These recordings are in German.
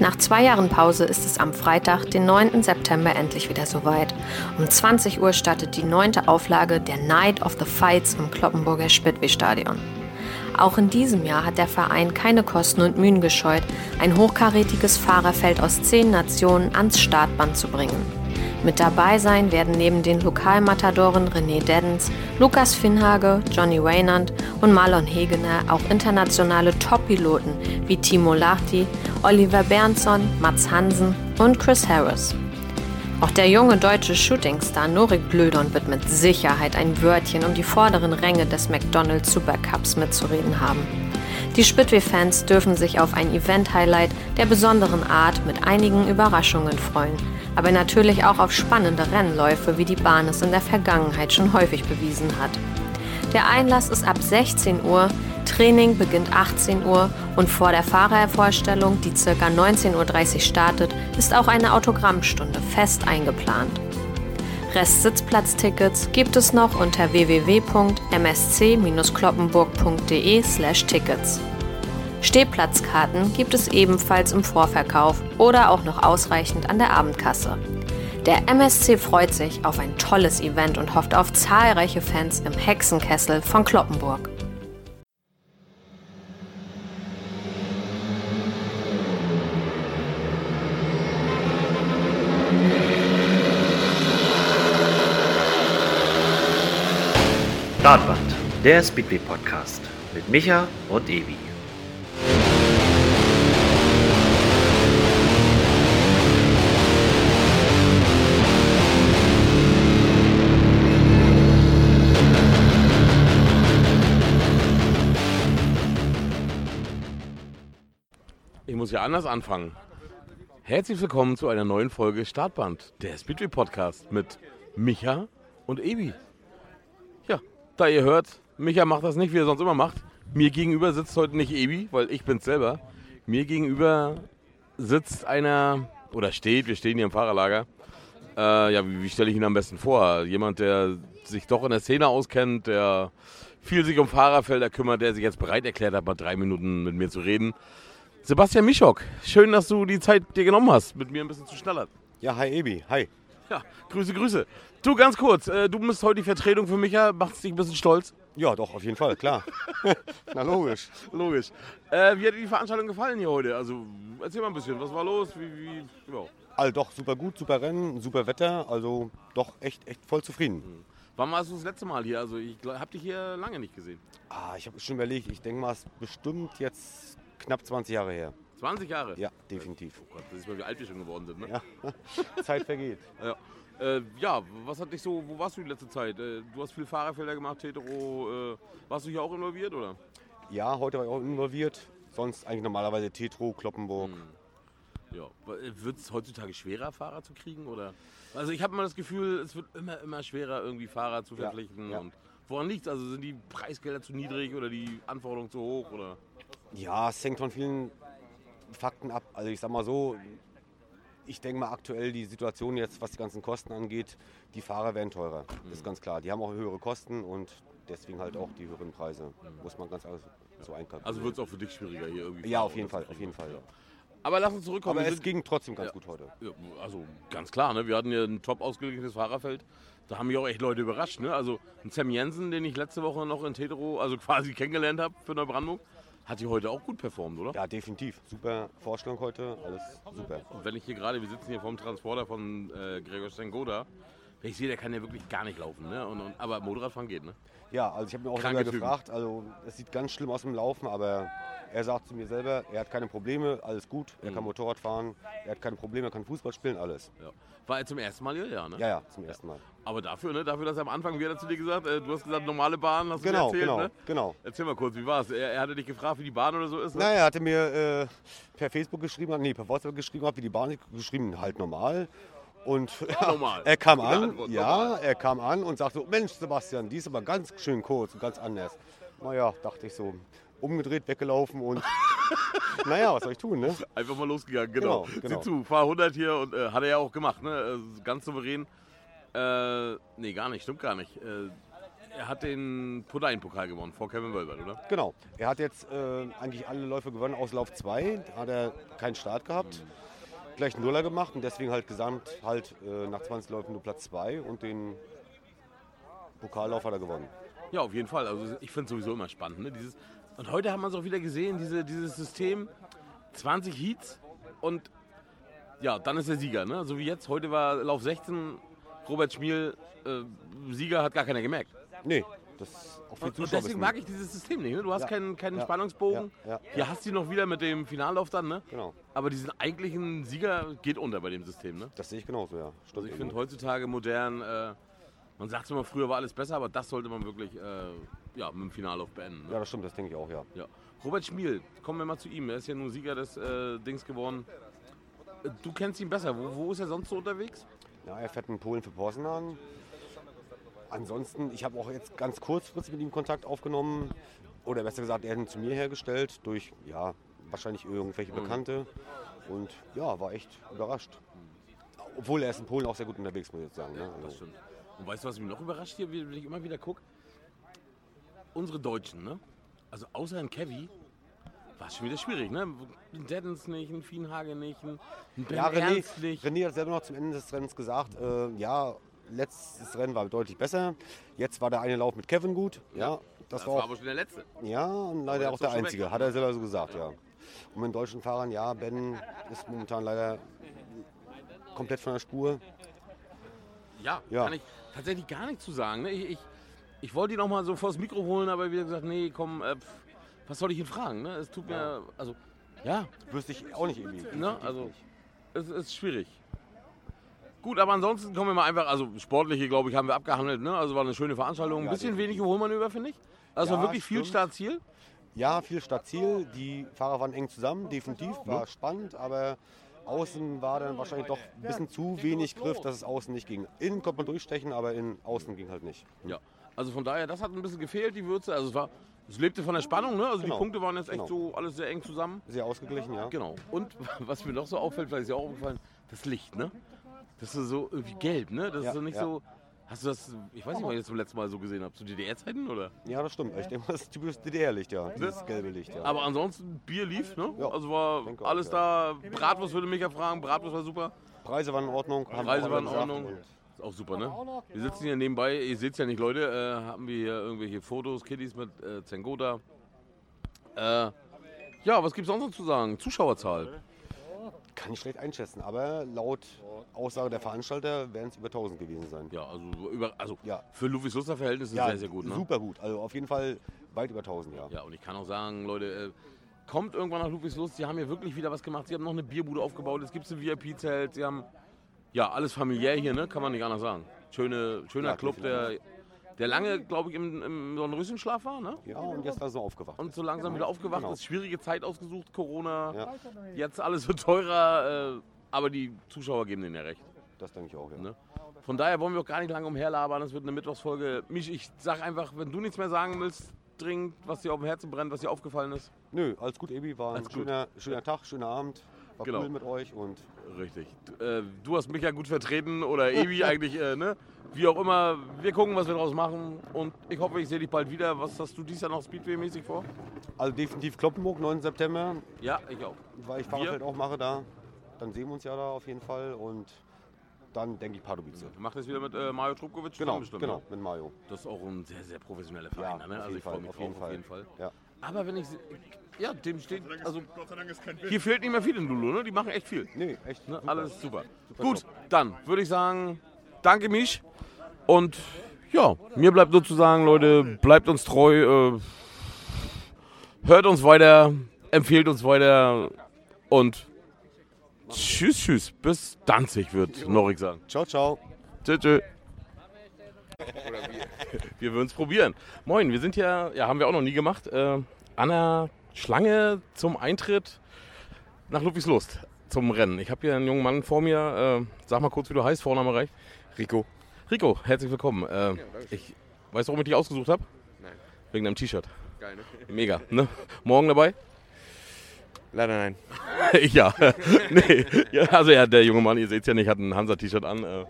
Nach zwei Jahren Pause ist es am Freitag, den 9. September, endlich wieder soweit. Um 20 Uhr startet die neunte Auflage der Night of the Fights im Kloppenburger Spitwe-Stadion. Auch in diesem Jahr hat der Verein keine Kosten und Mühen gescheut, ein hochkarätiges Fahrerfeld aus zehn Nationen ans Startband zu bringen. Mit dabei sein werden neben den Lokalmatadoren René Deddens, Lukas Finhage, Johnny Waynand und Marlon Hegener auch internationale Top-Piloten wie Timo Lahti, Oliver Bernson, Mats Hansen und Chris Harris. Auch der junge deutsche Shootingstar Norik Blödon wird mit Sicherheit ein Wörtchen um die vorderen Ränge des McDonald's Supercups mitzureden haben. Die Spitwe-Fans dürfen sich auf ein Event-Highlight der besonderen Art mit einigen Überraschungen freuen aber natürlich auch auf spannende Rennläufe, wie die Bahn es in der Vergangenheit schon häufig bewiesen hat. Der Einlass ist ab 16 Uhr, Training beginnt 18 Uhr und vor der Fahrervorstellung, die ca. 19.30 Uhr startet, ist auch eine Autogrammstunde fest eingeplant. Restsitzplatztickets gibt es noch unter www.msc-kloppenburg.de/tickets. Stehplatzkarten gibt es ebenfalls im Vorverkauf oder auch noch ausreichend an der Abendkasse. Der MSC freut sich auf ein tolles Event und hofft auf zahlreiche Fans im Hexenkessel von Kloppenburg. Startband, der Speedway Podcast mit Micha und Evi. Muss ja anders anfangen. Herzlich willkommen zu einer neuen Folge Startband, der Speedway Podcast mit Micha und Ebi. Ja, da ihr hört, Micha macht das nicht, wie er sonst immer macht. Mir gegenüber sitzt heute nicht Ebi, weil ich bin's selber. Mir gegenüber sitzt einer, oder steht, wir stehen hier im Fahrerlager. Äh, ja, wie, wie stelle ich ihn am besten vor? Jemand, der sich doch in der Szene auskennt, der viel sich um Fahrerfelder kümmert, der sich jetzt bereit erklärt hat, mal drei Minuten mit mir zu reden. Sebastian Mischok, schön, dass du die Zeit dir genommen hast, mit mir ein bisschen zu schnellern. Ja, hi Ebi, hi. Ja, Grüße, Grüße. Du, ganz kurz, äh, du bist heute die Vertretung für Micha, macht dich ein bisschen stolz? Ja, doch, auf jeden Fall, klar. Na, logisch. Logisch. Äh, wie hat dir die Veranstaltung gefallen hier heute? Also, erzähl mal ein bisschen, was war los? Wie, wie, ja. Also doch, super gut, super Rennen, super Wetter, also doch echt, echt voll zufrieden. Mhm. Wann warst du das letzte Mal hier? Also ich habe dich hier lange nicht gesehen. Ah, ich habe schon überlegt, ich denke mal, es bestimmt jetzt knapp 20 Jahre her. 20 Jahre? Ja, definitiv. Oh Gott, das ist mal, wie alt wir schon geworden sind, ne? Ja. Zeit vergeht. Ja. Äh, ja, was hat dich so, wo warst du die letzte Zeit? Äh, du hast viel Fahrerfelder gemacht, Tetro. Äh, warst du hier auch involviert, oder? Ja, heute war ich auch involviert. Sonst eigentlich normalerweise Tetro, Kloppenburg. Hm. Ja, äh, wird es heutzutage schwerer, Fahrer zu kriegen? Oder? Also ich habe immer das Gefühl, es wird immer, immer schwerer, irgendwie Fahrer zu verpflichten. Ja, ja. Und woran liegt? Also sind die Preisgelder zu niedrig oder die Anforderungen zu hoch? Oder? Ja, es hängt von vielen Fakten ab. Also ich sag mal so, ich denke mal aktuell die Situation jetzt, was die ganzen Kosten angeht, die Fahrer werden teurer. Das ist mhm. ganz klar. Die haben auch höhere Kosten und deswegen halt auch die höheren Preise. Muss man ganz so einkalkulieren. Also wird es auch für dich schwieriger hier irgendwie? Ja, auf jeden Fall, auf jeden Fall. Ja. Aber lass uns zurückkommen. Aber es ging trotzdem ganz ja, gut heute. Ja, also ganz klar, ne? wir hatten hier ein top ausgeglichenes Fahrerfeld. Da haben mich auch echt Leute überrascht. Ne? Also ein Sam Jensen, den ich letzte Woche noch in Tetero, also quasi kennengelernt habe für Neubrandenburg, hat die heute auch gut performt, oder? Ja, definitiv. Super Vorstellung heute, alles super. Und wenn ich hier gerade, wir sitzen hier vom Transporter von äh, Gregor Stengoda, ich sehe, der kann ja wirklich gar nicht laufen, ne? Und, und, aber Motorradfahren geht, ne? Ja, also ich habe mir auch sogar gefragt, also es sieht ganz schlimm aus dem Laufen, aber er sagt zu mir selber, er hat keine Probleme, alles gut, er mhm. kann Motorrad fahren, er hat keine Probleme, er kann Fußball spielen, alles. Ja. War er zum ersten Mal hier? Ja, ne? Ja, ja, zum ersten Mal. Aber dafür, ne? Dafür, dass er am Anfang, wie hat er zu dir gesagt, äh, du hast gesagt, normale Bahn, hast genau, du erzählt, genau, ne? Genau, Erzähl mal kurz, wie war es? Er, er, hatte dich gefragt, wie die Bahn oder so ist, ne? Naja, er hatte mir äh, per Facebook geschrieben, nee, per WhatsApp geschrieben, wie die Bahn geschrieben, halt normal. Und ja, er kam an, Antwort, ja, normal. er kam an und sagte, Mensch Sebastian, die ist aber ganz schön kurz und ganz anders. Naja, dachte ich so, umgedreht, weggelaufen und naja, was soll ich tun, ne? Einfach mal losgegangen, genau. genau, genau. Sieh zu, fahr 100 hier und äh, hat er ja auch gemacht, ne? Äh, ganz souverän. Äh, nee, gar nicht, stimmt gar nicht. Äh, Er hat den Podain-Pokal gewonnen vor Kevin Wölbert, oder? Genau. Er hat jetzt äh, eigentlich alle Läufe gewonnen aus Lauf 2. Da hat er keinen Start gehabt. Mhm. Gleich einen Nuller gemacht und deswegen halt gesamt halt äh, nach 20 Läufen nur Platz 2 und den Pokallauf hat er gewonnen. Ja, auf jeden Fall. Also ich finde es sowieso immer spannend. Ne? Dieses, und heute haben wir es auch wieder gesehen, diese, dieses System, 20 Heats und ja, dann ist der Sieger. Ne? So wie jetzt, heute war Lauf 16, Robert Schmiel, äh, Sieger, hat gar keiner gemerkt. Nee, das auch viel und, und deswegen mag ich dieses System nicht. Ne? Du hast ja. keinen, keinen ja. Spannungsbogen. Ja. Hier hast du noch wieder mit dem Finallauf dann. Ne? Genau. Aber diesen eigentlichen Sieger geht unter bei dem System. Ne? Das sehe ich genauso, ja. Stimmt also ich finde heutzutage modern, äh, man sagt immer, früher war alles besser, aber das sollte man wirklich äh, ja, mit dem Finallauf beenden. Ne? Ja, das stimmt, das denke ich auch, ja. ja. Robert Schmiel, kommen wir mal zu ihm. Er ist ja nun Sieger des äh, Dings geworden. Du kennst ihn besser. Wo, wo, ist er sonst so unterwegs? Ja, er fährt in Polen für Poznan. Ansonsten, ich habe auch jetzt ganz kurzfristig mit ihm Kontakt aufgenommen. Oder besser gesagt, er hat ihn zu mir hergestellt durch, ja, wahrscheinlich irgendwelche mhm. Bekannte. Und ja, war echt überrascht. Obwohl er ist in Polen auch sehr gut unterwegs, muss ich jetzt sagen. Ne? Also das stimmt. Und weißt du, was mich noch überrascht hier, wenn ich immer wieder gucke? Unsere Deutschen, ne? Also außer ein Kevy war es schon wieder schwierig, ne? Ein Deddens nicht, ein Fienhage nicht, ein Ben ja, René, Ernst nicht. René hat selber noch zum Ende des Rennens gesagt, äh, ja, letztes Rennen war deutlich besser. Jetzt war der eine Lauf mit Kevin gut. Ja, das, das war, war aber schon der letzte. Ja, und leider auch der einzige, hat er selber so gesagt, ja. Und mit den deutschen Fahrern, ja, Ben ist momentan leider komplett von der Spur. Ja, ja. kann ich tatsächlich gar nichts zu sagen. Ne? Ich, ich, ich wollte ihn auch mal so vors Mikro holen, aber wieder gesagt, nee, komm, äh, was soll ich ihn fragen? Ne? Es tut mir, also, ja. Wüsste ich auch nicht irgendwie. Ne? Also, es ist schwierig. Gut, aber ansonsten kommen wir mal einfach, also sportliche, glaube ich, haben wir abgehandelt. Ne? Also war eine schöne Veranstaltung. Ein ja, bisschen wenig Überholmanöver, finde ich. Also ja, wirklich viel Startziel. Ja, viel Startziel. Die Fahrer waren eng zusammen, definitiv. War ja. spannend, aber außen war dann wahrscheinlich doch ein bisschen zu wenig Griff, dass es außen nicht ging. Innen konnte man durchstechen, aber in außen ging halt nicht. Ja, also von daher, das hat ein bisschen gefehlt, die Würze. Also es war es lebte von der Spannung, ne? Also genau. die Punkte waren jetzt echt genau. so alles sehr eng zusammen. Sehr ausgeglichen, ja. Genau. Und was mir noch so auffällt, vielleicht ist ja auch aufgefallen, das Licht, ne? Das ist so irgendwie gelb, ne? Das ja, ist so nicht ja. so. Hast du das, ich weiß nicht, wann ich das zum letzten Mal so gesehen habe, zu DDR-Zeiten oder? Ja, das stimmt. Ich denke mal, das ist typisches DDR-Licht, ja. Das gelbe Licht, ja. Aber ansonsten, Bier lief, ne? Ja, also war alles auch, da. Bratwurst würde mich ja fragen, Bratwurst war super. Preise waren in Ordnung. Preise waren in Ordnung. Ist auch super, ne? Wir sitzen hier nebenbei, ihr seht es ja nicht, Leute, äh, haben wir hier irgendwelche Fotos, Kiddies mit äh, Zengoda. Äh, ja, was gibt es sonst noch zu sagen? Zuschauerzahl. Kann ich schlecht einschätzen, aber laut Aussage der Veranstalter werden es über 1000 gewesen sein. Ja, also, über, also ja. für Luffys Luster Verhältnisse ja, sehr, sehr gut. Ne? Super gut, also auf jeden Fall weit über 1000, ja. Ja, und ich kann auch sagen, Leute, äh, kommt irgendwann nach Luffys Lust, sie haben hier wirklich wieder was gemacht. Sie haben noch eine Bierbude aufgebaut, es gibt ein VIP-Zelt, sie haben ja alles familiär hier, ne? kann man nicht anders sagen. Schöne, schöner ja, Club, der der lange, glaube ich, im, im Dornröschenschlaf war, ne? Ja, und jetzt ist er aufgewacht. Und so langsam genau. wieder aufgewacht genau. ist. Schwierige Zeit ausgesucht, Corona. Ja. Jetzt alles wird teurer, äh, aber die Zuschauer geben denen ja recht. Das denke ich auch, ja. Ne? Von daher wollen wir auch gar nicht lange umherlabern. Es wird eine Mittwochsfolge. Mich, ich sag einfach, wenn du nichts mehr sagen willst, dringend, was dir auf dem Herzen brennt, was dir aufgefallen ist. Nö, alles gut, Ebi. War alles ein schöner, schöner Tag, schöner Abend. War genau. cool mit euch und. Richtig. Du, äh, du hast mich ja gut vertreten oder Ebi eigentlich, äh, ne? Wie auch immer, wir gucken, was wir daraus machen. Und ich hoffe, ich sehe dich bald wieder. Was hast du dieses Jahr noch Speedway-mäßig vor? Also definitiv Kloppenburg, 9. September. Ja, ich auch. Weil ich Fahrradfeld auch mache da. Dann sehen wir uns ja da auf jeden Fall. Und dann denke ich Pardubice. Du machst das wieder mit äh, Mario Trubkovic genau, bestimmt, Genau, ne? mit Mario. Das ist auch ein sehr, sehr professioneller Verein. Ja, ne? Also ich freue mich auf jeden, Fall. auf jeden Fall. Ja. Aber wenn ich. Ja, dem steht. Also, hier fehlt nicht mehr viel in Lulu, ne? Die machen echt viel. Nee, echt. Ne? Alles super. super Gut, top. dann würde ich sagen, danke mich. Und ja, mir bleibt nur zu sagen, Leute, bleibt uns treu. Äh, hört uns weiter, empfehlt uns weiter und tschüss, tschüss. Bis Danzig wird Norik sagen. Ciao, ciao. Tschüss, tschüss. Wir würden es probieren. Moin, wir sind ja, ja, haben wir auch noch nie gemacht, äh, an der Schlange zum Eintritt nach Ludwigs Lust zum Rennen. Ich habe hier einen jungen Mann vor mir. Äh, sag mal kurz, wie du heißt, Vorname reich. Rico. Rico, herzlich willkommen. Äh, ja, ich weiß, warum ich dich ausgesucht habe? Nein. Wegen deinem T-Shirt. Geil, ne? Mega. Ne? Morgen dabei? Leider nein. ja. nee. ja. Also ja, der junge Mann, ihr seht es ja nicht, hat ein Hansa-T-Shirt an. Äh,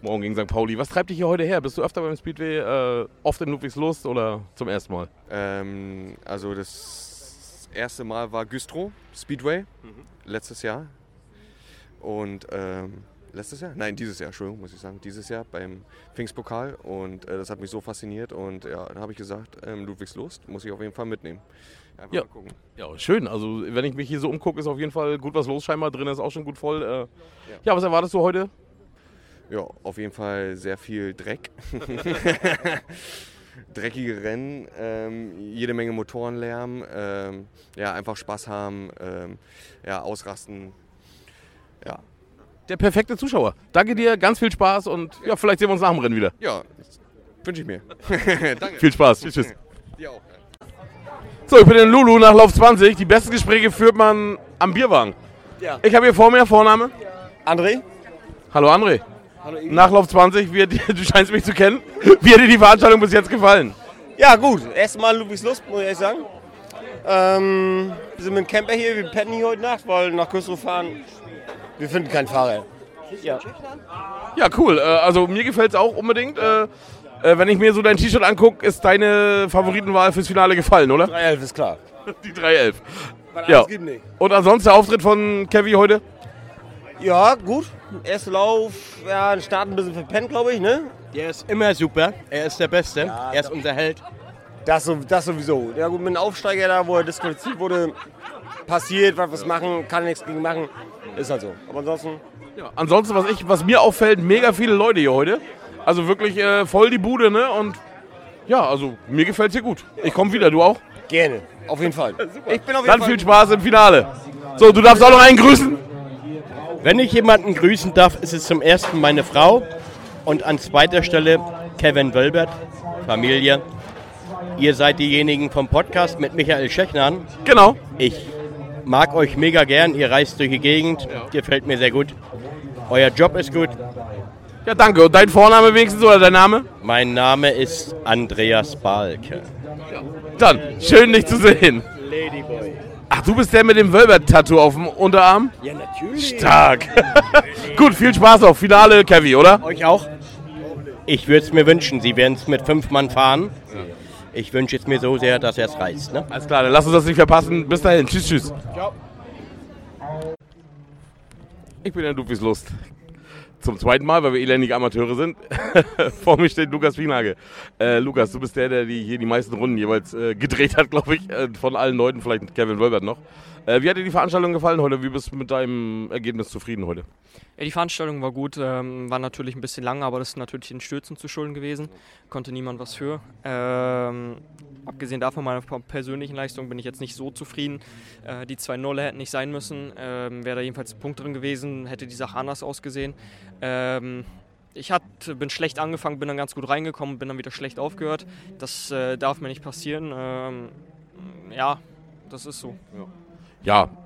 Morgen gegen St. Pauli. Was treibt dich hier heute her? Bist du öfter beim Speedway, äh, oft in Ludwigslust oder zum ersten Mal? Ähm, also das erste Mal war Güstrow Speedway, letztes Jahr. Und ähm, letztes Jahr? Nein, dieses Jahr, Entschuldigung, muss ich sagen. Dieses Jahr beim Pfingstpokal. Und äh, das hat mich so fasziniert. Und ja, dann habe ich gesagt, ähm, Ludwigslust muss ich auf jeden Fall mitnehmen. Einfach Ja. mal gucken. Ja, schön. Also, wenn ich mich hier so umgucke, ist auf jeden Fall gut was los. Scheinbar drin ist auch schon gut voll. Äh, ja. was erwartest du heute? Ja, auf jeden Fall sehr viel Dreck. Dreckige Rennen, ähm, jede Menge Motorenlärm, ähm, ja, einfach Spaß haben, ähm, ja, ausrasten. Ja, Der perfekte Zuschauer. Danke dir, ganz viel Spaß und ja, vielleicht sehen wir uns nach dem Rennen wieder. ja wünsche ich mir. Danke. Viel Spaß. Tschüss. tschüss. Dir auch. So, ich bin in Lulu nach Lauf 20. Die besten Gespräche führt man am Bierwagen. Ja. Ich habe hier vor mir Vorname. André? Hallo André. Nachlauf 20, wie, du scheinst mich zu kennen. Wie hat dir die Veranstaltung bis jetzt gefallen? Ja, gut. Erstmal Ludwigslust, muss ich ehrlich sagen. Ähm, wir sind mit dem Camper hier, wir pennen hier heute Nacht, weil nach Güstrow fahren. Wir finden keinen Fahrer. Ja. Ja, cool. Äh, also mir gefällt es auch unbedingt. Äh, äh, wenn ich mir so dein T-Shirt angucke, ist deine Favoritenwahl fürs Finale gefallen, oder? 311 ist klar. Die 311. Ja. gibt nicht. Und ansonsten der Auftritt von Kevin heute? Ja, gut. Erster Lauf, ja, den Start ein bisschen verpennt, glaube ich, ne? Der ist immer super. Er ist der Beste. er ist unser Held. Das, so- das sowieso. Ja, gut, mit dem Aufsteiger da, wo er disqualifiziert wurde, passiert, was, was machen, kann nichts gegen machen. Ist halt so. Aber ansonsten, Ja. Ansonsten, was, ich, was mir auffällt, mega viele Leute hier heute. Also wirklich äh, voll die Bude, ne? Und ja, also mir gefällt es hier gut. Ich komme wieder, du auch? gerne. Auf jeden Fall. Ich bin auf jeden Dann Fall. viel Spaß im Finale. So, du darfst auch noch einen grüßen. Wenn ich jemanden grüßen darf, ist es zum ersten meine Frau und an zweiter Stelle Kevin Wölbert, Familie. Ihr seid diejenigen vom Podcast mit Michael Schechnan. Genau. Ich mag euch mega gern. Ihr reist durch die Gegend. Gefällt mir sehr gut. Euer Job ist gut. Ja, danke. Und dein Vorname wenigstens oder dein Name? Mein Name ist Andreas Balke. Dann, schön dich zu sehen. Ladyboy. Ach, du bist der mit dem Wölbert-Tattoo auf dem Unterarm? Ja, natürlich. Stark. Gut, viel Spaß auf Finale, Kevin, oder? Euch auch? Ich würde es mir wünschen. Sie werden es mit fünf Mann fahren. Ich wünsche es mir so sehr, dass er es reißt. Ne? Alles klar, dann lass uns das nicht verpassen. Bis dahin. Tschüss, tschüss. Ich bin in Ludwigslust. Zum zweiten Mal, weil wir elendige Amateure sind. Vor mir steht Lukas Wienhage. Äh, Lukas, du bist der, der die, hier die meisten Runden jeweils äh, gedreht hat, glaube ich. Äh, von allen Leuten, vielleicht Kevin Wölbert noch. Äh, wie hat dir die Veranstaltung gefallen heute? Wie bist du mit deinem Ergebnis zufrieden heute? Ja, die Veranstaltung war gut, ähm, war natürlich ein bisschen lang, aber das ist natürlich den Stürzen zu schulden gewesen. Konnte niemand was für. Ähm, abgesehen davon, meiner persönlichen Leistung bin ich jetzt nicht so zufrieden. Äh, die zwei Nolle hätten nicht sein müssen. Ähm, Wäre da jedenfalls ein Punkt drin gewesen, hätte die Sache anders ausgesehen. Ähm, ich hat, bin schlecht angefangen, bin dann ganz gut reingekommen, bin dann wieder schlecht aufgehört. Das äh, darf mir nicht passieren. Ähm, ja, das ist so. Ja,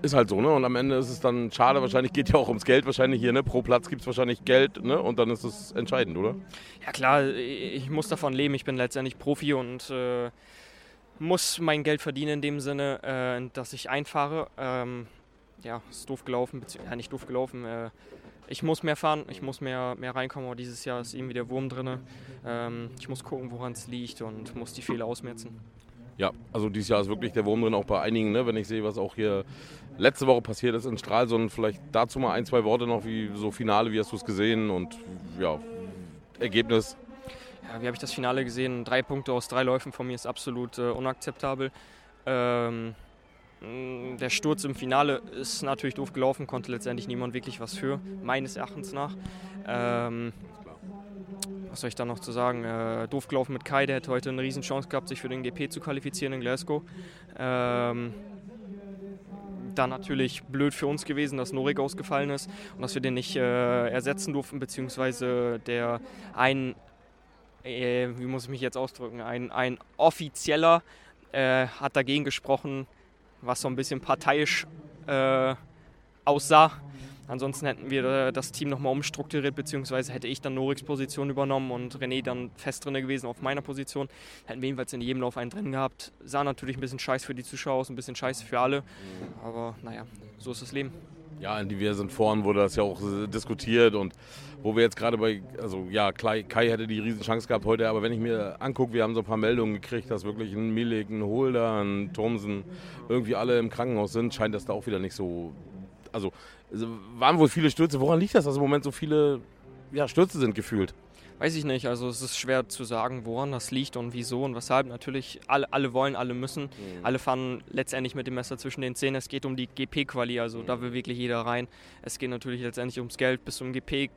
ist halt so, ne? Und am Ende ist es dann schade, wahrscheinlich geht ja auch ums Geld wahrscheinlich hier, ne? Pro Platz gibt es wahrscheinlich Geld, ne? Und dann ist es entscheidend, oder? Ja klar, ich muss davon leben. Ich bin letztendlich Profi und äh, muss mein Geld verdienen in dem Sinne, äh, dass ich einfahre. Ähm, ja, ist doof gelaufen, ja, nicht doof gelaufen. Äh, ich muss mehr fahren, ich muss mehr, mehr reinkommen, aber dieses Jahr ist irgendwie der Wurm drin. Ähm, ich muss gucken, woran es liegt und muss die Fehler ausmerzen. Ja, also dieses Jahr ist wirklich der Wurm drin, auch bei einigen, ne? wenn ich sehe, was auch hier letzte Woche passiert ist in Stralsund. Vielleicht dazu mal ein, zwei Worte noch, wie so Finale, wie hast du es gesehen und ja, Ergebnis. Ja, wie habe ich das Finale gesehen? Drei Punkte aus drei Läufen von mir ist absolut äh, unakzeptabel. Ähm, mh, der Sturz im Finale ist natürlich doof gelaufen, konnte letztendlich niemand wirklich was für, meines Erachtens nach. Ähm, was soll ich da noch zu sagen? Äh, doof gelaufen mit Kai, der hätte heute eine Riesenchance gehabt, sich für den GP zu qualifizieren in Glasgow. Ähm, dann natürlich blöd für uns gewesen, dass Norik ausgefallen ist und dass wir den nicht äh, ersetzen durften, beziehungsweise der ein, äh, wie muss ich mich jetzt ausdrücken, ein, ein offizieller äh, hat dagegen gesprochen, was so ein bisschen parteiisch äh, aussah. Ansonsten hätten wir äh, das Team nochmal umstrukturiert, beziehungsweise hätte ich dann Noriks Position übernommen und René dann fest drin gewesen auf meiner Position. Hätten wir jedenfalls in jedem Lauf einen drin gehabt. Sah natürlich ein bisschen scheiße für die Zuschauer aus, ein bisschen scheiße für alle. Aber naja, so ist das Leben. Ja, in diversen Foren wurde das ja auch äh, diskutiert und wo wir jetzt gerade bei, also ja, Kai, Kai hätte die Riesenchance gehabt heute, aber wenn ich mir angucke, wir haben so ein paar Meldungen gekriegt, dass wirklich ein Milik, ein Holder, ein Thomsen irgendwie alle im Krankenhaus sind, scheint das da auch wieder nicht so, also waren wohl viele Stürze. Woran liegt das, dass im Moment so viele ja, Stürze sind gefühlt? Weiß ich nicht. Also es ist schwer zu sagen, woran das liegt und wieso und weshalb. Natürlich, alle, alle wollen, alle müssen. Mhm. Alle fahren letztendlich mit dem Messer zwischen den Zähnen. Es geht um die GP-Quali, also mhm. da will wirklich jeder rein. Es geht natürlich letztendlich ums Geld. Bis zum GP,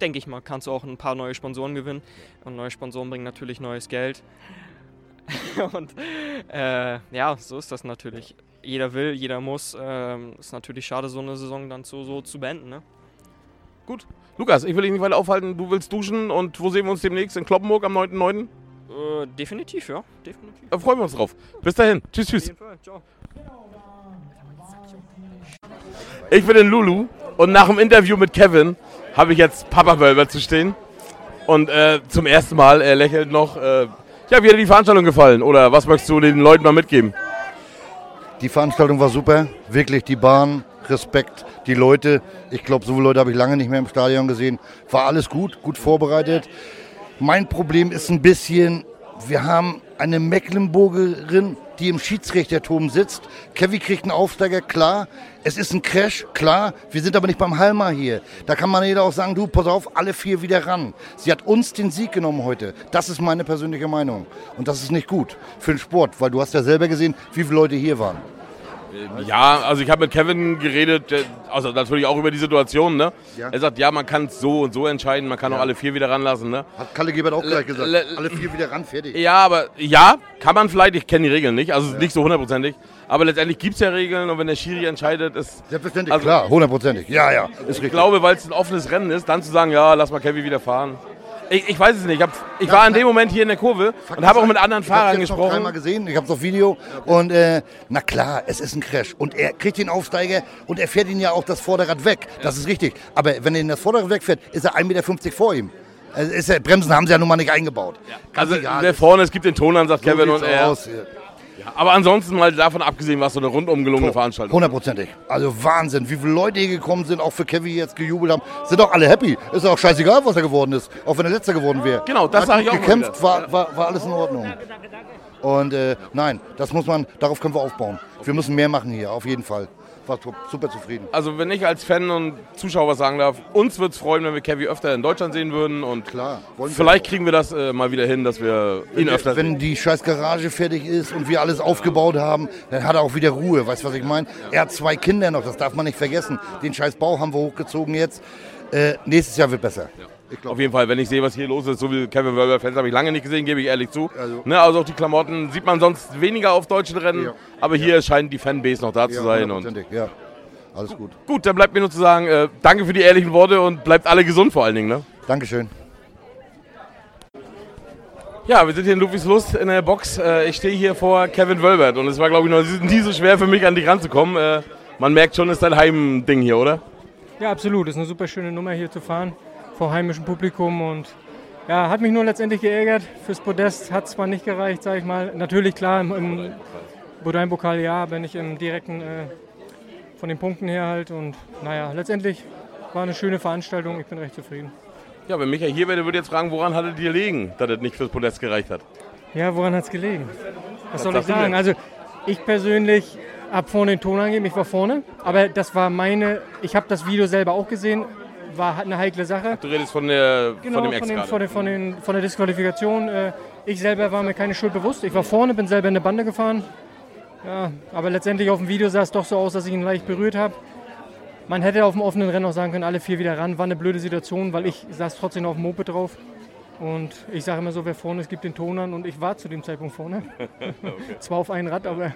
denke ich mal, kannst du auch ein paar neue Sponsoren gewinnen. Und neue Sponsoren bringen natürlich neues Geld. und äh, ja, so ist das natürlich. Jeder will, jeder muss. Ähm, ist natürlich schade, so eine Saison dann so, so zu beenden. Ne? Gut. Lukas, ich will dich nicht weiter aufhalten. Du willst duschen und wo sehen wir uns demnächst? In Kloppenburg am 9.9.? Äh, definitiv, ja. Definitiv. Da freuen wir uns drauf. Bis dahin. Tschüss, tschüss. Ich bin in Lulu und nach dem Interview mit Kevin habe ich jetzt Papa Wölber zu stehen. Und äh, zum ersten Mal, er lächelt noch. Äh, ja, wie hat dir die Veranstaltung gefallen? Oder was möchtest du den Leuten mal mitgeben? Die Veranstaltung war super. Wirklich, die Bahn Respekt. Die Leute, ich glaube, so viele Leute habe ich lange nicht mehr im Stadion gesehen. War alles gut, gut vorbereitet. Mein Problem ist ein bisschen, wir haben eine Mecklenburgerin, die im Schiedsrichterturm sitzt. Kevin kriegt einen Aufsteiger, klar. Es ist ein Crash, klar. Wir sind aber nicht beim Halma hier. Da kann man jeder auch sagen, du, pass auf, alle vier wieder ran. Sie hat uns den Sieg genommen heute. Das ist meine persönliche Meinung. Und das ist nicht gut für den Sport, weil du hast ja selber gesehen, wie viele Leute hier waren. Ja, also ich habe mit Kevin geredet, also natürlich auch über die Situation. Ne? Ja. Er sagt, ja, man kann es so und so entscheiden, man kann ja. auch alle vier wieder ranlassen. Ne? Hat Kalle Gebert auch gleich gesagt, alle vier wieder ran, fertig. Ja, aber ja, kann man vielleicht, ich kenne die Regeln nicht, also ja. nicht so hundertprozentig. Aber letztendlich gibt es ja Regeln und wenn der Schiri entscheidet, ist. Selbstverständlich, also, klar, hundertprozentig. Ja, ja. Ist ich richtig. glaube, weil es ein offenes Rennen ist, dann zu sagen, ja, lass mal Kevin wieder fahren. Ich, ich, weiß es nicht. Ich, hab, ich war in dem Moment hier in der Kurve Fakt und habe auch mit anderen Fahrern gesprochen. Ich habe dreimal gesehen, ich habe es auf Video. Und äh, na klar, es ist ein Crash. Und er kriegt den Aufsteiger und er fährt ihn ja auch das Vorderrad weg. Das ist richtig. Aber wenn er in das Vorderrad wegfährt, ist er 1,50 Meter vor ihm. Ist ja, Bremsen haben sie ja nun mal nicht eingebaut. Ja. Also der vorne, es gibt den Ton sagt so Kevin und er. Aus, ja. Aber ansonsten mal davon abgesehen, war es so eine rundum gelungene Veranstaltung. Hundertprozentig. Also Wahnsinn, wie viele Leute hier gekommen sind, auch für Kevin jetzt gejubelt haben. Sind auch alle happy. Ist auch scheißegal, was er geworden ist. Auch wenn er letzter geworden wäre. Genau, das sage ich auch. Gekämpft, war, war, war alles in Ordnung. Und äh, nein, das muss man, darauf können wir aufbauen. Wir müssen mehr machen hier, auf jeden Fall war super zufrieden. Also wenn ich als Fan und Zuschauer was sagen darf, uns würde es freuen, wenn wir Kevin öfter in Deutschland sehen würden. Und Klar, vielleicht kriegen wir das äh, mal wieder hin, dass wir ihn öfter Wenn die scheiß Garage fertig ist und wir alles aufgebaut haben, dann hat er auch wieder Ruhe. Weißt du, was ich meine? Er hat zwei Kinder noch, das darf man nicht vergessen. Den scheiß Bau haben wir hochgezogen jetzt. Äh, nächstes Jahr wird besser. Ja. Auf jeden Fall, wenn ich sehe, was hier los ist, so wie Kevin Wölber-Fans habe ich lange nicht gesehen, gebe ich ehrlich zu. Also, ne, also auch die Klamotten sieht man sonst weniger auf deutschen Rennen, ja. aber hier ja. scheint die Fanbase noch da ja, zu sein. Und ja. Alles gut. Gut, dann bleibt mir nur zu sagen, äh, danke für die ehrlichen Worte und bleibt alle gesund vor allen Dingen. Ne? Dankeschön. Ja, wir sind hier in Ludwigslust in der Box. Äh, ich stehe hier vor Kevin Wölbert und es war, glaube ich, noch nie so schwer für mich, an dich ranzukommen. Äh, man merkt schon, es ist dein Heimding hier, oder? Ja, absolut. Es ist eine super schöne Nummer hier zu fahren vor heimischem Publikum und ja, hat mich nur letztendlich geärgert. Fürs Podest hat es zwar nicht gereicht, sage ich mal. Natürlich, klar, im, im Bodein-Pokal ja, aber nicht im direkten äh, von den Punkten her halt. Und naja, letztendlich war eine schöne Veranstaltung. Ich bin recht zufrieden. Ja, wenn Michael hier wäre, würde jetzt fragen, woran hat es dir gelegen, dass es nicht fürs Podest gereicht hat? Ja, woran hat es gelegen? Was, Was soll ich sagen? Also ich persönlich habe vorne den Ton angegeben, ich war vorne. Aber das war meine, ich habe das Video selber auch gesehen, war eine heikle Sache. Du redest von, der, genau, von dem Ex von, den, von, den, von, den, von der Disqualifikation. Äh, ich selber war mir keine Schuld bewusst. Ich war vorne, bin selber in eine Bande gefahren. Ja, aber letztendlich auf dem Video sah es doch so aus, dass ich ihn leicht berührt habe. Man hätte auf dem offenen Rennen auch sagen können, alle vier wieder ran. War eine blöde Situation, weil ich saß trotzdem auf dem Moped drauf. Und ich sage immer so, wer vorne ist, gibt den Ton an. Und ich war zu dem Zeitpunkt vorne. okay. Zwar auf ein Rad, aber...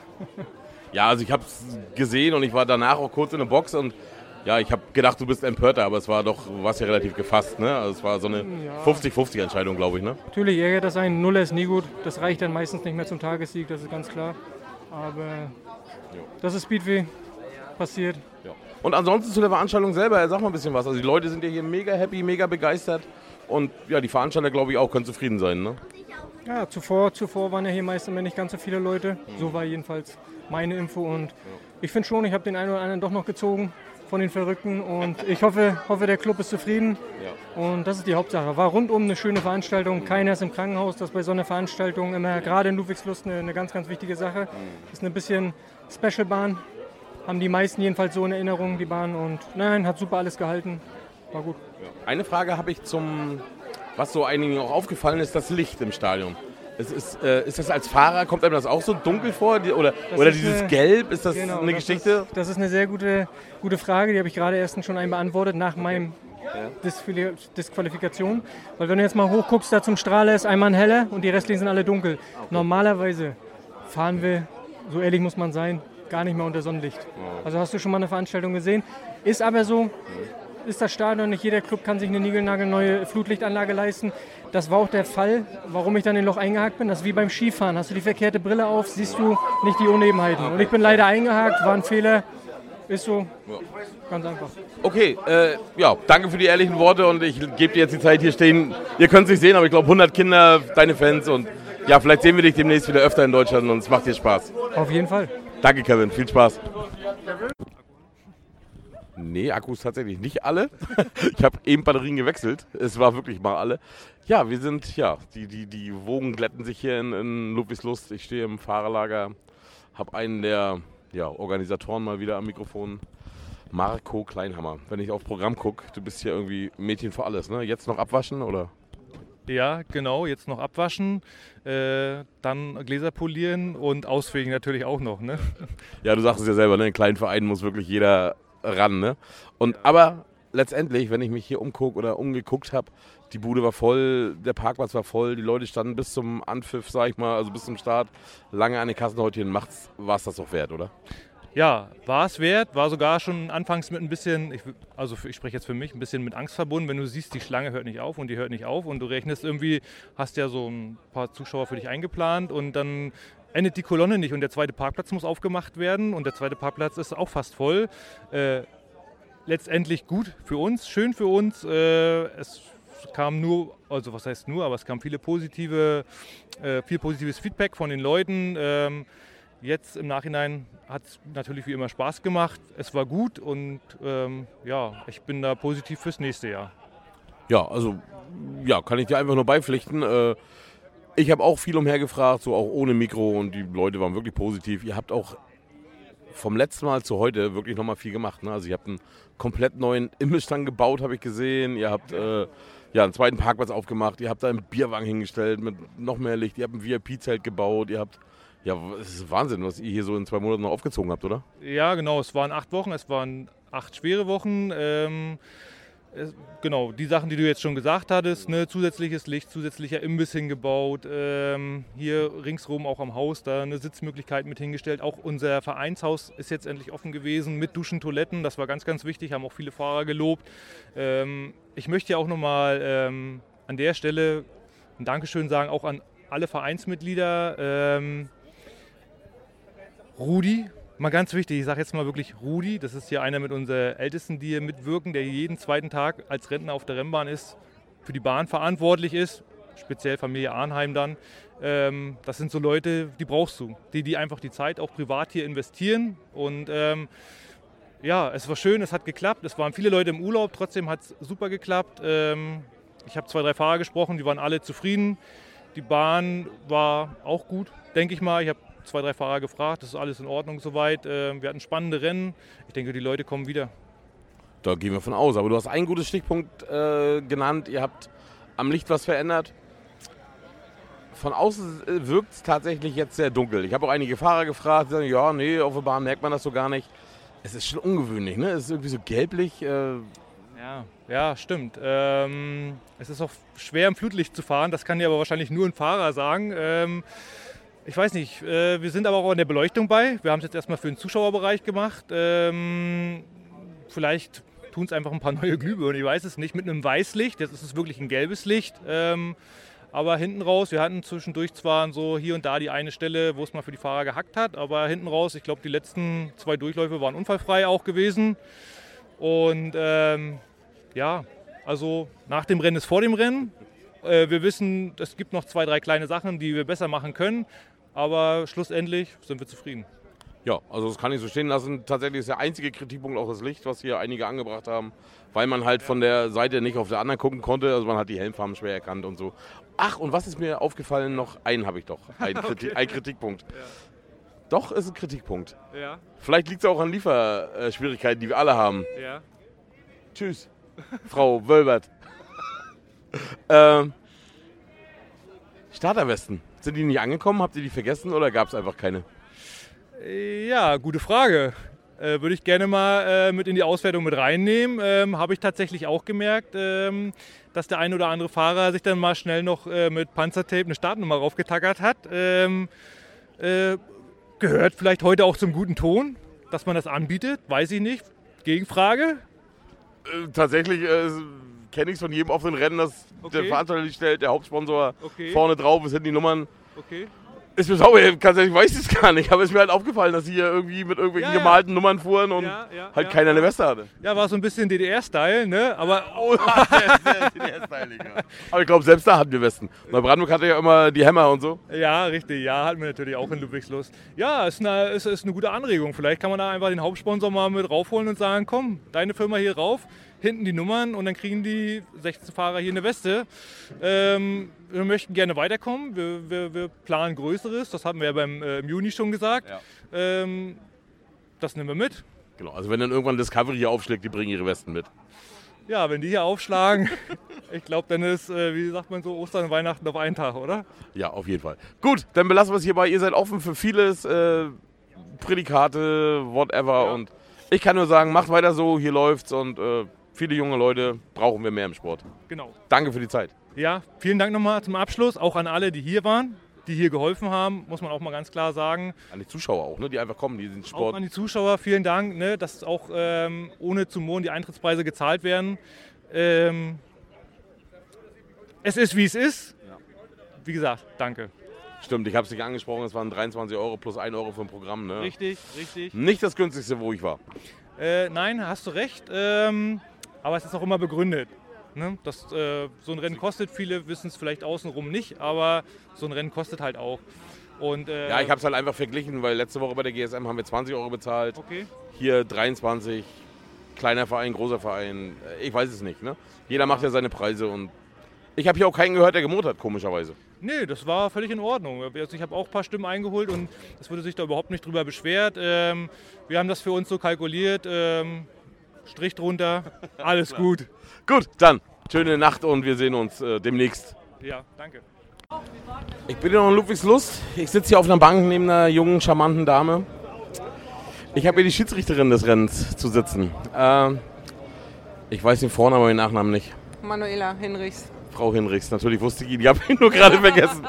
ja, also ich habe es gesehen und ich war danach auch kurz in der Box und ja, ich habe gedacht, du bist empörter, aber es war doch, du warst ja relativ gefasst, ne? Also es war so eine 50-50 Entscheidung, glaube ich, ne? Natürlich ärgert das einen. Nuller ist nie gut. Das reicht dann meistens nicht mehr zum Tagessieg, das ist ganz klar. Aber das ist Speedway passiert. Ja. Und ansonsten zu der Veranstaltung selber, sag mal ein bisschen was. Also die Leute sind ja hier mega happy, mega begeistert. Und ja, die Veranstalter, glaube ich, auch können zufrieden sein, ne? Ja, zuvor, zuvor waren ja hier meistens nicht ganz so viele Leute. Mhm. So war jedenfalls meine Info. Und ja. ich finde schon, ich habe den einen oder anderen doch noch gezogen. Von den Verrückten. Und ich hoffe, hoffe der Club ist zufrieden. Ja. Und das ist die Hauptsache. War rundum eine schöne Veranstaltung. Keiner ist im Krankenhaus. Das ist bei so einer Veranstaltung immer gerade in Ludwigslust eine, eine ganz, ganz wichtige Sache. Mhm. Ist eine bisschen Special-Bahn. Haben die meisten jedenfalls so in Erinnerung, die Bahn. Und nein, hat super alles gehalten. War gut. Eine Frage habe ich zum, was so einigen auch aufgefallen ist, das Licht im Stadion. Ist, äh, ist das als Fahrer, kommt einem das auch so dunkel vor? Die, oder oder dieses eine, Gelb, ist das genau, eine das Geschichte? Ist, das ist eine sehr gute, gute Frage, die habe ich gerade erst schon einmal beantwortet nach meinem ja. Disqualifikation. Weil wenn du jetzt mal hochguckst, da zum Strahler ist einmal ein heller und die restlichen sind alle dunkel. Okay. Normalerweise fahren wir, so ehrlich muss man sein, gar nicht mehr unter Sonnenlicht. Oh. Also hast du schon mal eine Veranstaltung gesehen. Ist aber so, mhm ist das Stadion. Nicht jeder Club kann sich eine niegelnagelneue Flutlichtanlage leisten. Das war auch der Fall, warum ich dann in Loch eingehakt bin. Das ist wie beim Skifahren. Hast du die verkehrte Brille auf, siehst du nicht die Unebenheiten. Und ich bin leider eingehakt, war ein Fehler. Ist so. Ganz einfach. Okay, äh, ja, danke für die ehrlichen Worte und ich gebe dir jetzt die Zeit hier stehen. Ihr könnt es nicht sehen, aber ich glaube 100 Kinder, deine Fans und ja, vielleicht sehen wir dich demnächst wieder öfter in Deutschland und es macht dir Spaß. Auf jeden Fall. Danke, Kevin. Viel Spaß. Nee, Akkus tatsächlich nicht alle. ich habe eben Batterien gewechselt. Es war wirklich mal alle. Ja, wir sind, ja, die, die, die Wogen glätten sich hier in, in Ludwigslust. Ich stehe im Fahrerlager, habe einen der ja, Organisatoren mal wieder am Mikrofon. Marco Kleinhammer. Wenn ich auf Programm gucke, du bist ja irgendwie Mädchen für alles, ne? Jetzt noch abwaschen oder? Ja, genau, jetzt noch abwaschen, äh, dann Gläser polieren und ausfegen natürlich auch noch. Ne? Ja, du sagst es ja selber, ne? in kleinen Vereinen muss wirklich jeder ran. Ne? Und, aber letztendlich, wenn ich mich hier umgucke oder umgeguckt habe, die Bude war voll, der Parkplatz war voll, die Leute standen bis zum Anpfiff, sag ich mal, also bis zum Start, lange an den Kassenhäutchen. War es das auch wert, oder? Ja, war es wert, war sogar schon anfangs mit ein bisschen, ich, also ich spreche jetzt für mich, ein bisschen mit Angst verbunden, wenn du siehst, die Schlange hört nicht auf und die hört nicht auf und du rechnest irgendwie, hast ja so ein paar Zuschauer für dich eingeplant und dann endet die Kolonne nicht und der zweite Parkplatz muss aufgemacht werden und der zweite Parkplatz ist auch fast voll. Äh, letztendlich gut für uns, schön für uns. Äh, es kam nur, also was heißt nur, aber es kam viele positive, äh, viel positives Feedback von den Leuten. Ähm, jetzt im Nachhinein hat es natürlich wie immer Spaß gemacht. Es war gut und ähm, ja, ich bin da positiv fürs nächste Jahr. Ja, also ja, kann ich dir einfach nur beipflichten. Äh, ich habe auch viel umhergefragt, so auch ohne Mikro und die Leute waren wirklich positiv. Ihr habt auch vom letzten Mal zu heute wirklich nochmal viel gemacht. Ne? Also ihr habt einen komplett neuen Imbissstand gebaut, habe ich gesehen. Ihr habt äh, ja, einen zweiten Parkplatz aufgemacht. Ihr habt da einen Bierwagen hingestellt mit noch mehr Licht. Ihr habt ein VIP-Zelt gebaut. Ihr habt ja, es ist Wahnsinn, was ihr hier so in zwei Monaten noch aufgezogen habt, oder? Ja, genau. Es waren acht Wochen. Es waren acht schwere Wochen. Ähm, genau, die Sachen, die du jetzt schon gesagt hattest, ne, zusätzliches Licht, zusätzlicher Imbiss hingebaut, ähm, hier ringsrum auch am Haus da eine Sitzmöglichkeit mit hingestellt. Auch unser Vereinshaus ist jetzt endlich offen gewesen mit Duschen, Toiletten, das war ganz, ganz wichtig, haben auch viele Fahrer gelobt. Ähm, ich möchte ja auch nochmal ähm, an der Stelle ein Dankeschön sagen, auch an alle Vereinsmitglieder. Ähm, Rudi, Mal ganz wichtig, ich sage jetzt mal wirklich Rudi, das ist hier einer mit unseren Ältesten, die hier mitwirken, der jeden zweiten Tag als Rentner auf der Rennbahn ist, für die Bahn verantwortlich ist, speziell Familie Arnheim dann. Ähm, das sind so Leute, die brauchst du, die, die einfach die Zeit auch privat hier investieren. Und ähm, ja, es war schön, es hat geklappt. Es waren viele Leute im Urlaub, trotzdem hat es super geklappt. Ähm, ich habe zwei, drei Fahrer gesprochen, die waren alle zufrieden. Die Bahn war auch gut, denke ich mal. Ich habe zwei, drei Fahrer gefragt, das ist alles in Ordnung soweit. Ähm, wir hatten spannende Rennen. Ich denke, die Leute kommen wieder. Da gehen wir von aus. Aber du hast einen guten Stichpunkt äh, genannt. Ihr habt am Licht was verändert. Von außen äh, wirkt es tatsächlich jetzt sehr dunkel. Ich habe auch einige Fahrer gefragt, die sagen, ja, nee, auf der Bahn merkt man das so gar nicht. Es ist schon ungewöhnlich, ne? Es ist irgendwie so gelblich. Äh ja, ja, stimmt. Ähm, es ist auch schwer im Flutlicht zu fahren. Das kann dir aber wahrscheinlich nur ein Fahrer sagen. Ähm, ich weiß nicht, äh, wir sind aber auch an der Beleuchtung bei. Wir haben es jetzt erstmal für den Zuschauerbereich gemacht. Ähm, vielleicht tun es einfach ein paar neue Glühbirnen, ich weiß es nicht, mit einem Weißlicht. Jetzt ist es wirklich ein gelbes Licht. Ähm, aber hinten raus, wir hatten zwischendurch zwar so hier und da die eine Stelle, wo es mal für die Fahrer gehackt hat, aber hinten raus, ich glaube, die letzten zwei Durchläufe waren unfallfrei auch gewesen. Und ähm, ja, also nach dem Rennen ist vor dem Rennen. Äh, wir wissen, es gibt noch zwei, drei kleine Sachen, die wir besser machen können. Aber schlussendlich sind wir zufrieden. Ja, also das kann ich so stehen lassen. Tatsächlich ist der einzige Kritikpunkt auch das Licht, was hier einige angebracht haben, weil man halt von der Seite nicht auf der anderen gucken konnte. Also man hat die Helmfarben schwer erkannt und so. Ach, und was ist mir aufgefallen noch? Einen habe ich doch. Ein, Okay. ein Kritikpunkt. Doch, ist ein Kritikpunkt. Ja. Vielleicht liegt es auch an Lieferschwierigkeiten, die wir alle haben. Ja. Tschüss, Frau Wölbert. ähm, Starterwesten. Sind die nicht angekommen? Habt ihr die vergessen oder gab es einfach keine? Ja, gute Frage. Äh, Würde ich gerne mal äh, mit in die Auswertung mit reinnehmen. Ähm, Habe ich tatsächlich auch gemerkt, ähm, dass der ein oder andere Fahrer sich dann mal schnell noch äh, mit Panzertape eine Startnummer raufgetackert hat. Ähm, äh, gehört vielleicht heute auch zum guten Ton, dass man das anbietet, weiß ich nicht. Gegenfrage? Äh, tatsächlich äh, kenne ich es von jedem offenen Rennen, dass der Okay. Veranstalter die stellt, der Hauptsponsor Okay. vorne drauf, es sind die Nummern. Okay. Ist mir sauer, tatsächlich weiß ich es gar nicht, aber es ist mir halt aufgefallen, dass sie hier irgendwie mit irgendwelchen Ja, ja. gemalten Nummern fuhren und Ja, halt keiner eine. Weste hatte. Ja, war so ein bisschen DDR-Style, ne? Aber Oh, Aber ich glaube, selbst da hatten wir Westen. Weil Brandenburg hatte ja immer die Hämmer und so. Ja, richtig. Ja, hatten wir natürlich auch in Ludwigslust. Ja, ist eine, ist, ist eine gute Anregung. Vielleicht kann man da einfach den Hauptsponsor mal mit raufholen und sagen, komm, deine Firma hier rauf, hinten die Nummern und dann kriegen die 16 Fahrer hier eine Weste. Ähm, wir möchten gerne weiterkommen. Wir, wir, wir planen Größeres. Das hatten wir ja beim, äh, im Juni schon gesagt. Ähm, das nehmen wir mit. Genau, also wenn dann irgendwann Discovery hier aufschlägt, die bringen ihre Westen mit. Ja, wenn die hier aufschlagen, ich glaube, dann ist, äh, wie sagt man so, Ostern und Weihnachten auf einen Tag, oder? Ja, auf jeden Fall. Gut, dann belassen wir es hierbei. Ihr seid offen für vieles, äh, Prädikate, whatever. Und ich kann nur sagen, macht weiter so, hier läuft's und äh, viele junge Leute brauchen wir mehr im Sport. Genau. Danke für die Zeit. Ja, vielen Dank nochmal zum Abschluss, auch an alle, die hier waren, die hier geholfen haben, muss man auch mal ganz klar sagen. An die Zuschauer auch, ne, die einfach kommen, die Auch Sport. an die Zuschauer, vielen Dank, ne, dass auch ähm, ohne zu mohnen die Eintrittspreise gezahlt werden. Ähm, es ist, wie es ist. Wie gesagt, danke. Stimmt, ich habe es nicht angesprochen, es waren 23 Euro plus 1 Euro für ein Programm. Ne? Richtig, richtig. Nicht das günstigste, wo ich war. Äh, nein, hast du recht. Ähm, aber es ist auch immer begründet. Ne? Das, äh, so ein Rennen kostet, viele wissen es vielleicht außenrum nicht, aber so ein Rennen kostet halt auch. Und, äh, Ja, ich habe es halt einfach verglichen, weil letzte Woche bei der GSM haben wir 20 Euro bezahlt. Okay. Hier 23, kleiner Verein, großer Verein. Äh, Ich weiß es nicht. Ne? Jeder macht ja seine Preise und ich habe hier auch keinen gehört, der gemurrt hat, komischerweise. Nee, das war völlig in Ordnung. Also ich habe auch ein paar Stimmen eingeholt und es wurde sich da überhaupt nicht drüber beschwert. Ähm, wir haben das für uns so kalkuliert. Ähm, Strich drunter, alles gut. Gut, dann schöne Nacht und wir sehen uns äh, demnächst. Ja, danke. Ich bin hier noch in Ludwigslust. Ich sitze hier auf einer Bank neben einer jungen, charmanten Dame. Ich habe hier die Schiedsrichterin des Rennens zu sitzen. Äh, ich weiß den Vornamen, aber den Nachnamen nicht. Manuela Hinrichs. Frau Hinrichs, natürlich wusste ich ihn, die habe ich nur gerade vergessen.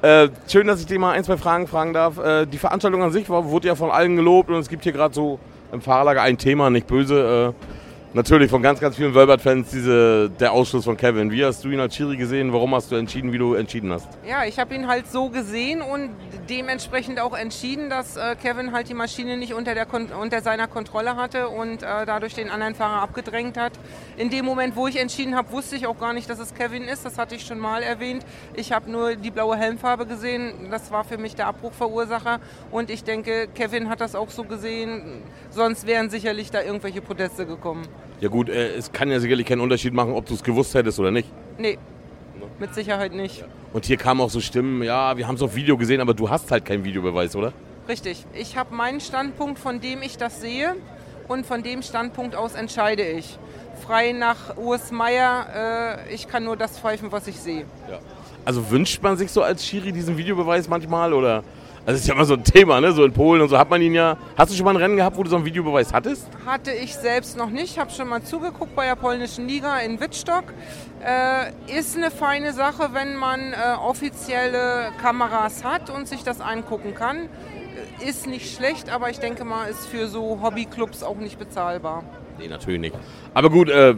Äh, schön, dass ich dir mal ein, zwei Fragen fragen darf. Äh, die Veranstaltung an sich war, wurde ja von allen gelobt und es gibt hier gerade so im Fahrerlager ein Thema, nicht böse. Äh, natürlich von ganz, ganz vielen Wölbert-Fans diese, der Ausschluss von Kevin. Wie hast du ihn als Schiri gesehen? Warum hast du entschieden, wie du entschieden hast? Ja, ich habe ihn halt so gesehen und dementsprechend auch entschieden, dass äh, Kevin halt die Maschine nicht unter, der Kon unter seiner Kontrolle hatte und äh, dadurch den anderen Fahrer abgedrängt hat. In dem Moment, wo ich entschieden habe, wusste ich auch gar nicht, dass es Kevin ist. Das hatte ich schon mal erwähnt. Ich habe nur die blaue Helmfarbe gesehen. Das war für mich der Abbruchverursacher. Und ich denke, Kevin hat das auch so gesehen. Sonst wären sicherlich da irgendwelche Proteste gekommen. Ja gut, äh, es kann ja sicherlich keinen Unterschied machen, ob du es gewusst hättest oder nicht. Nee, mit Sicherheit nicht. Und hier kamen auch so Stimmen, ja, wir haben es auf Video gesehen, aber du hast halt keinen Videobeweis, oder? Richtig. Ich habe meinen Standpunkt, von dem ich das sehe und von dem Standpunkt aus entscheide ich. Frei nach Urs Meier, äh, ich kann nur das pfeifen, was ich sehe. Also wünscht man sich so als Schiri diesen Videobeweis manchmal oder? Also das ist ja immer so ein Thema, ne? So in Polen und so hat man ihn ja. Hast du schon mal ein Rennen gehabt, wo du so einen Videobeweis hattest? Hatte ich selbst noch nicht, habe schon mal zugeguckt bei der polnischen Liga in Wittstock. Äh, ist eine feine Sache, wenn man äh, offizielle Kameras hat und sich das angucken kann. Ist nicht schlecht, aber ich denke mal, ist für so Hobbyclubs auch nicht bezahlbar. Nee, natürlich nicht. Aber gut, äh,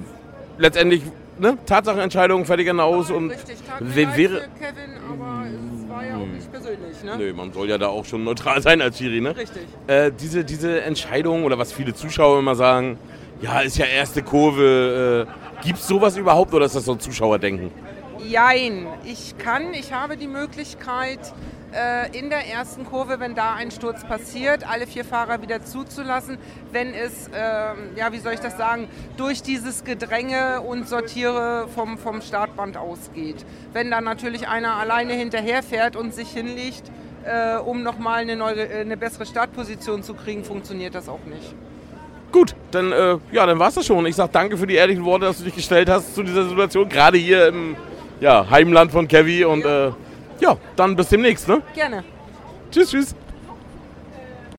letztendlich, ne? Tatsachenentscheidung, fertig aus und Richtig, wäre. Kevin, aber war ja auch nicht persönlich. Ne? Nö, man soll ja da auch schon neutral sein als Schiri, ne? Richtig. Äh, diese, diese Entscheidung oder was viele Zuschauer immer sagen, ja, ist ja erste Kurve. Äh, Gibt es sowas überhaupt oder ist das so ein Zuschauerdenken? Jein, ich kann, ich habe die Möglichkeit, äh, in der ersten Kurve, wenn da ein Sturz passiert, alle vier Fahrer wieder zuzulassen, wenn es, äh, ja, wie soll ich das sagen, durch dieses Gedränge und Sortiere vom, vom Startband ausgeht. Wenn dann natürlich einer alleine hinterherfährt und sich hinlegt, äh, um nochmal eine, neue, äh, eine bessere Startposition zu kriegen, funktioniert das auch nicht. Gut, dann, äh, ja, dann war es das schon. Ich sage danke für die ehrlichen Worte, dass du dich gestellt hast zu dieser Situation, gerade hier im ja, Heimland von Kevin. Und ja. Äh, ja, dann bis demnächst. Ne? Gerne. Tschüss, tschüss.